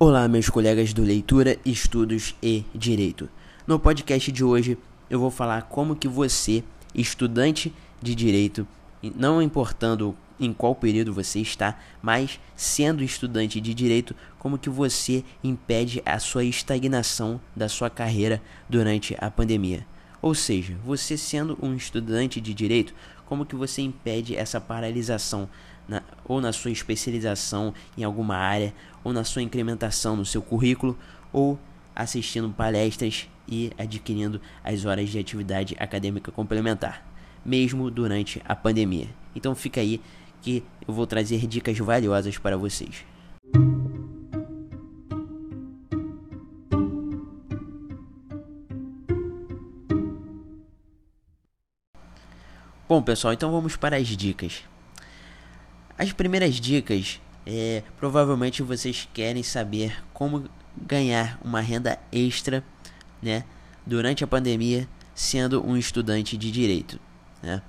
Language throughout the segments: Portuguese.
Olá, meus colegas do Leitura, Estudos e Direito. No podcast de hoje, eu vou falar como que você, estudante de direito, não importando em qual período você está, mas sendo estudante de direito, como que você impede a sua estagnação da sua carreira durante a pandemia. Ou seja, você sendo um estudante de direito, como que você impede essa paralisação na, ou na sua especialização em alguma área, ou na sua incrementação no seu currículo, ou assistindo palestras e adquirindo as horas de atividade acadêmica complementar, mesmo durante a pandemia. Então fica aí que eu vou trazer dicas valiosas para vocês. Bom, pessoal, então vamos para as dicas. As primeiras dicas é, provavelmente vocês querem saber como ganhar uma renda extra, né, durante a pandemia, sendo um estudante de direito, né?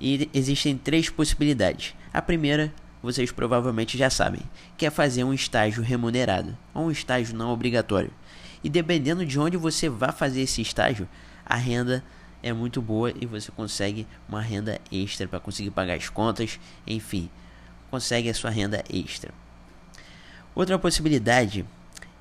E existem três possibilidades. A primeira, vocês provavelmente já sabem, que é fazer um estágio remunerado, ou um estágio não obrigatório. E dependendo de onde você vai fazer esse estágio, a renda é muito boa e você consegue uma renda extra para conseguir pagar as contas, enfim, consegue a sua renda extra. Outra possibilidade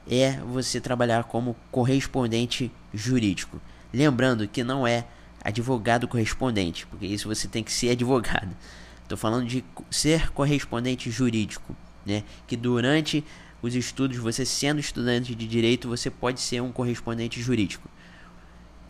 é você trabalhar como correspondente jurídico. Lembrando que não é advogado correspondente, porque isso você tem que ser advogado. Estou falando de ser correspondente jurídico, né? Que durante os estudos, você sendo estudante de direito, você pode ser um correspondente jurídico.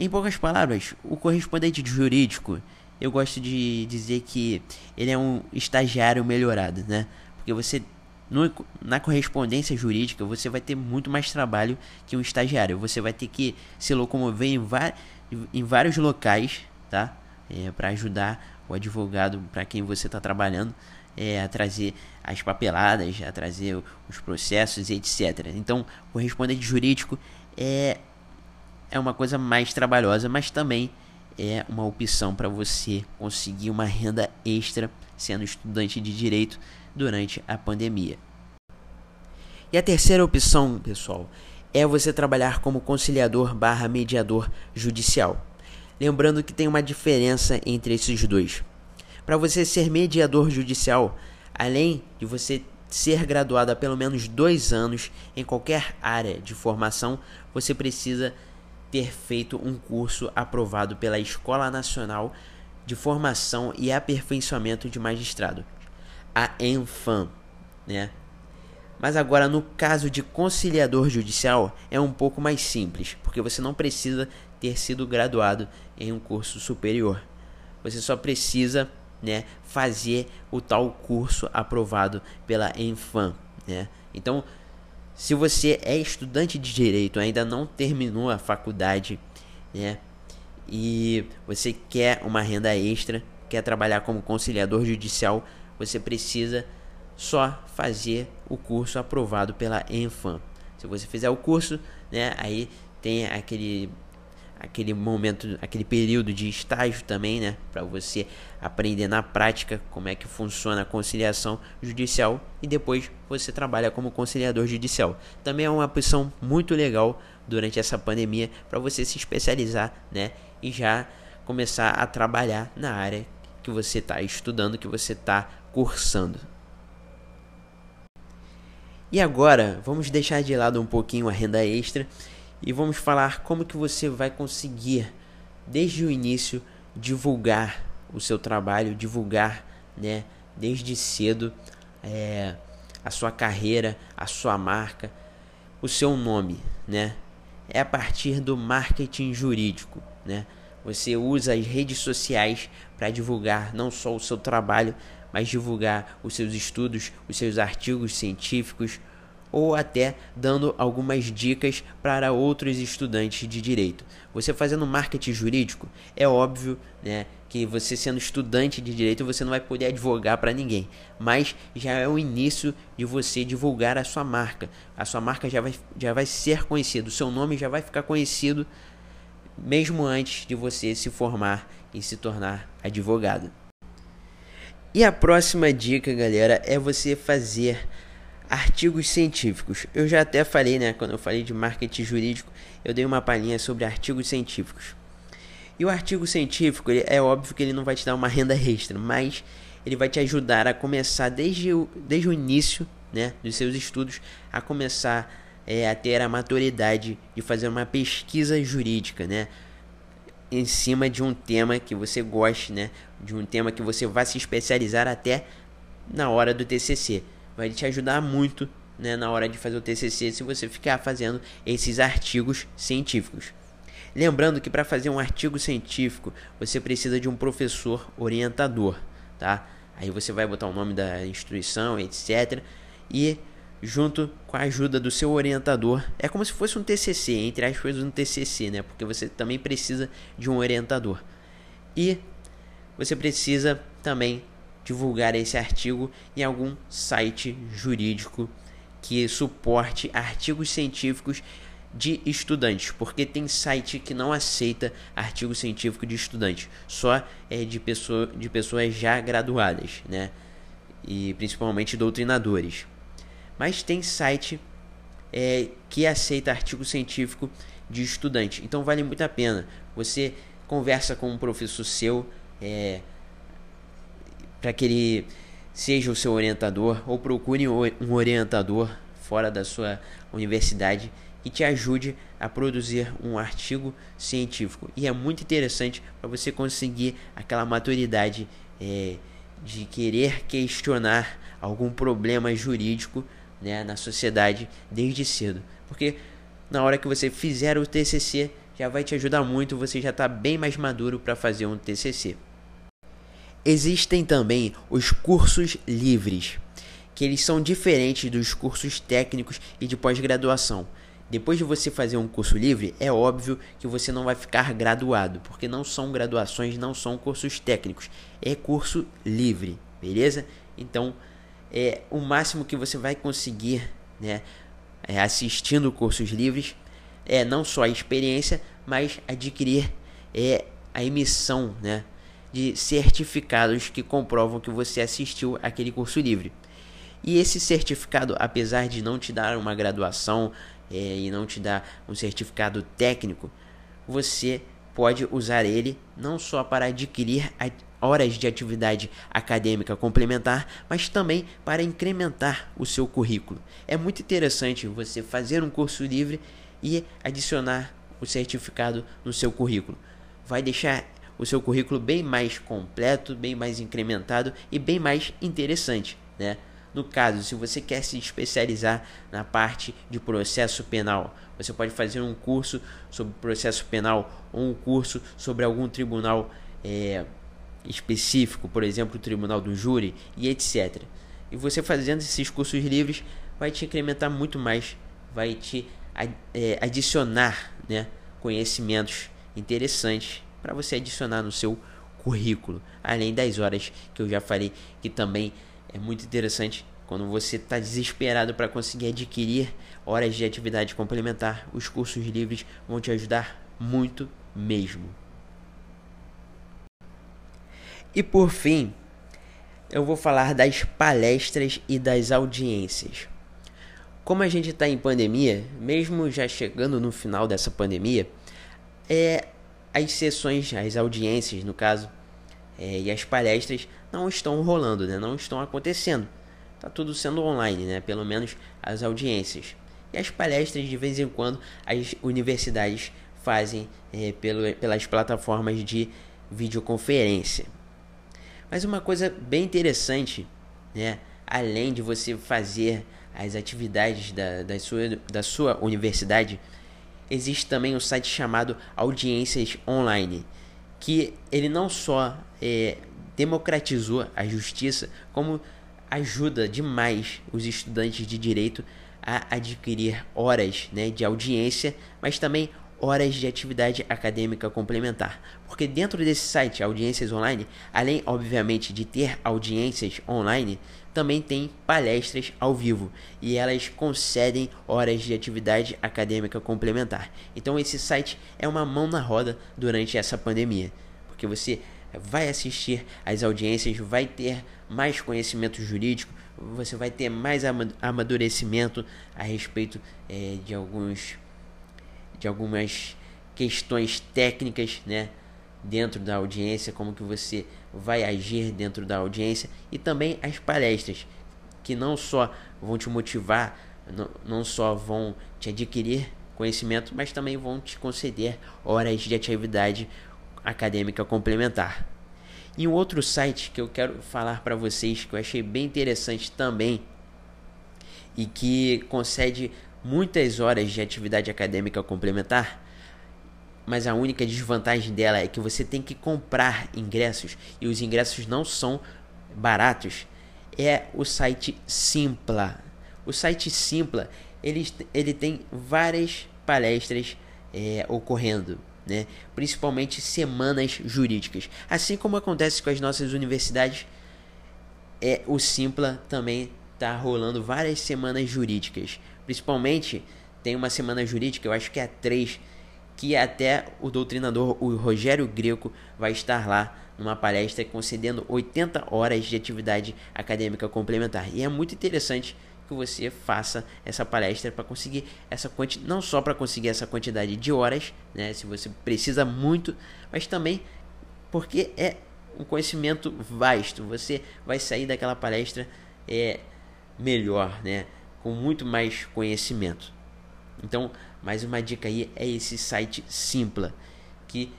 Em poucas palavras, o correspondente jurídico eu gosto de dizer que ele é um estagiário melhorado, né? Porque você no, na correspondência jurídica você vai ter muito mais trabalho que um estagiário. Você vai ter que se locomover em, em vários locais, tá? É, para ajudar o advogado para quem você está trabalhando é, a trazer as papeladas, a trazer os processos etc. Então, o correspondente jurídico é, é uma coisa mais trabalhosa, mas também é uma opção para você conseguir uma renda extra sendo estudante de direito durante a pandemia. E a terceira opção, pessoal, é você trabalhar como conciliador barra mediador judicial. Lembrando que tem uma diferença entre esses dois. Para você ser mediador judicial, além de você ser graduado há pelo menos dois anos em qualquer área de formação, você precisa ter feito um curso aprovado pela Escola Nacional de Formação e Aperfeiçoamento de Magistrado, a ENFAM, né? Mas agora no caso de conciliador judicial é um pouco mais simples, porque você não precisa ter sido graduado em um curso superior. Você só precisa, né, fazer o tal curso aprovado pela ENFAM, né? Então, se você é estudante de direito, ainda não terminou a faculdade, né? E você quer uma renda extra, quer trabalhar como conciliador judicial, você precisa só fazer o curso aprovado pela Enfam. Se você fizer o curso, né, aí tem aquele aquele momento, aquele período de estágio também, né, para você aprender na prática como é que funciona a conciliação judicial e depois você trabalha como conciliador judicial. Também é uma opção muito legal durante essa pandemia para você se especializar, né, e já começar a trabalhar na área que você está estudando, que você está cursando. E agora, vamos deixar de lado um pouquinho a renda extra e vamos falar como que você vai conseguir desde o início divulgar o seu trabalho, divulgar, né, desde cedo é, a sua carreira, a sua marca, o seu nome, né? É a partir do marketing jurídico, né? Você usa as redes sociais para divulgar não só o seu trabalho, mas divulgar os seus estudos, os seus artigos científicos, ou até dando algumas dicas para outros estudantes de direito. Você fazendo marketing jurídico, é óbvio, né, que você sendo estudante de direito, você não vai poder advogar para ninguém, mas já é o início de você divulgar a sua marca. A sua marca já vai, já vai ser conhecida, o seu nome já vai ficar conhecido mesmo antes de você se formar e se tornar advogado. E a próxima dica, galera, é você fazer Artigos científicos. Eu já até falei, né, quando eu falei de marketing jurídico, eu dei uma palhinha sobre artigos científicos. E o artigo científico, ele, é óbvio que ele não vai te dar uma renda extra, mas ele vai te ajudar a começar desde o, desde o início né, dos seus estudos, a começar é, a ter a maturidade de fazer uma pesquisa jurídica, né? Em cima de um tema que você goste, né? De um tema que você vai se especializar até na hora do TCC. Vai te ajudar muito, né? Na hora de fazer o TCC, se você ficar fazendo esses artigos científicos. Lembrando que para fazer um artigo científico, você precisa de um professor orientador, tá? Aí você vai botar o nome da instituição, etc. E junto com a ajuda do seu orientador. É como se fosse um TCC, entre aspas, um TCC, né? Porque você também precisa de um orientador. E você precisa também divulgar esse artigo em algum site jurídico que suporte artigos científicos de estudantes, porque tem site que não aceita artigo científico de estudante, só é de, pessoa, de pessoas já graduadas, né? E principalmente doutrinadores mas tem site é, que aceita artigo científico de estudante. Então vale muito a pena. Você conversa com um professor seu é, para que ele seja o seu orientador ou procure um orientador fora da sua universidade que te ajude a produzir um artigo científico. E é muito interessante para você conseguir aquela maturidade é, de querer questionar algum problema jurídico né, na sociedade desde cedo. Porque na hora que você fizer o TCC, já vai te ajudar muito, você já está bem mais maduro para fazer um TCC. Existem também os cursos livres, que eles são diferentes dos cursos técnicos e de pós-graduação. Depois de você fazer um curso livre, é óbvio que você não vai ficar graduado, porque não são graduações, não são cursos técnicos, é curso livre, beleza? Então, é o máximo que você vai conseguir, né, é, assistindo cursos livres, é não só a experiência, mas adquirir é a emissão, né, de certificados que comprovam que você assistiu aquele curso livre. E esse certificado, apesar de não te dar uma graduação é, e não te dar um certificado técnico, você pode usar ele não só para adquirir horas de atividade acadêmica complementar, mas também para incrementar o seu currículo. É muito interessante você fazer um curso livre e adicionar o certificado no seu currículo. Vai deixar o seu currículo bem mais completo, bem mais incrementado e bem mais interessante, né? No caso, se você quer se especializar na parte de processo penal, você pode fazer um curso sobre processo penal ou um curso sobre algum tribunal é, específico, por exemplo, o tribunal do júri e etc. E você fazendo esses cursos livres vai te incrementar muito mais, vai te é, adicionar né, conhecimentos interessantes para você adicionar no seu currículo, além das horas que eu já falei que também é muito interessante quando você está desesperado para conseguir adquirir horas de atividade complementar. Os cursos livres vão te ajudar muito mesmo. E por fim, eu vou falar das palestras e das audiências. Como a gente está em pandemia, mesmo já chegando no final dessa pandemia, é, as sessões, as audiências, no caso, é, e as palestras não estão rolando, né? não estão acontecendo. Está tudo sendo online, né? pelo menos as audiências. E as palestras, de vez em quando, as universidades fazem é, pelo, pelas plataformas de videoconferência. Mas uma coisa bem interessante, né? além de você fazer as atividades da, da, sua, da sua universidade, existe também um site chamado Audiências Online, que ele não só é, democratizou a justiça, como ajuda demais os estudantes de direito a adquirir horas né, de audiência, mas também horas de atividade acadêmica complementar. Porque dentro desse site, Audiências Online, além obviamente de ter audiências online, também tem palestras ao vivo e elas concedem horas de atividade acadêmica complementar. Então esse site é uma mão na roda durante essa pandemia, porque você vai assistir às audiências, vai ter mais conhecimento jurídico, você vai ter mais amadurecimento a respeito é, de alguns de algumas questões técnicas, né, dentro da audiência, como que você vai agir dentro da audiência e também as palestras que não só vão te motivar, não, não só vão te adquirir conhecimento, mas também vão te conceder horas de atividade acadêmica complementar. E um outro site que eu quero falar para vocês que eu achei bem interessante também e que concede muitas horas de atividade acadêmica complementar, mas a única desvantagem dela é que você tem que comprar ingressos e os ingressos não são baratos. É o site Simpla. O site Simpla ele, ele tem várias palestras é, ocorrendo né? principalmente semanas jurídicas. Assim como acontece com as nossas universidades, é o Simpla também está rolando várias semanas jurídicas. Principalmente tem uma semana jurídica, eu acho que é a 3, que até o doutrinador, o Rogério Greco, vai estar lá numa palestra concedendo 80 horas de atividade acadêmica complementar. E é muito interessante que você faça essa palestra para conseguir essa quantidade, não só para conseguir essa quantidade de horas, né, se você precisa muito, mas também porque é um conhecimento vasto. Você vai sair daquela palestra é melhor, né, com muito mais conhecimento. Então, mais uma dica aí é esse site Simpla, que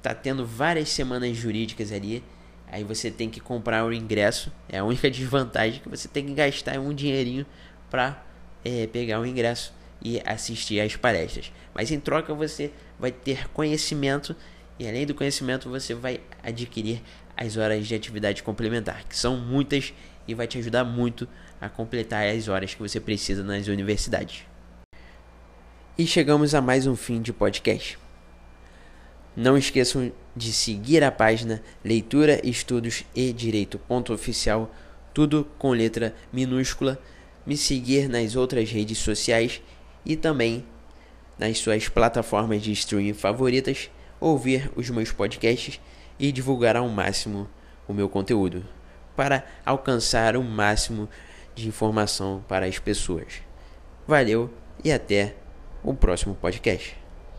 tá tendo várias semanas jurídicas ali Aí você tem que comprar o ingresso. É a única desvantagem que você tem que gastar um dinheirinho para é, pegar o ingresso e assistir às palestras. Mas em troca você vai ter conhecimento e além do conhecimento você vai adquirir as horas de atividade complementar, que são muitas e vai te ajudar muito a completar as horas que você precisa nas universidades. E chegamos a mais um fim de podcast. Não esqueçam de seguir a página Leitura, Estudos e Direito ponto oficial, tudo com letra minúscula, me seguir nas outras redes sociais e também nas suas plataformas de streaming favoritas, ouvir os meus podcasts e divulgar ao máximo o meu conteúdo para alcançar o máximo de informação para as pessoas. Valeu e até o próximo podcast.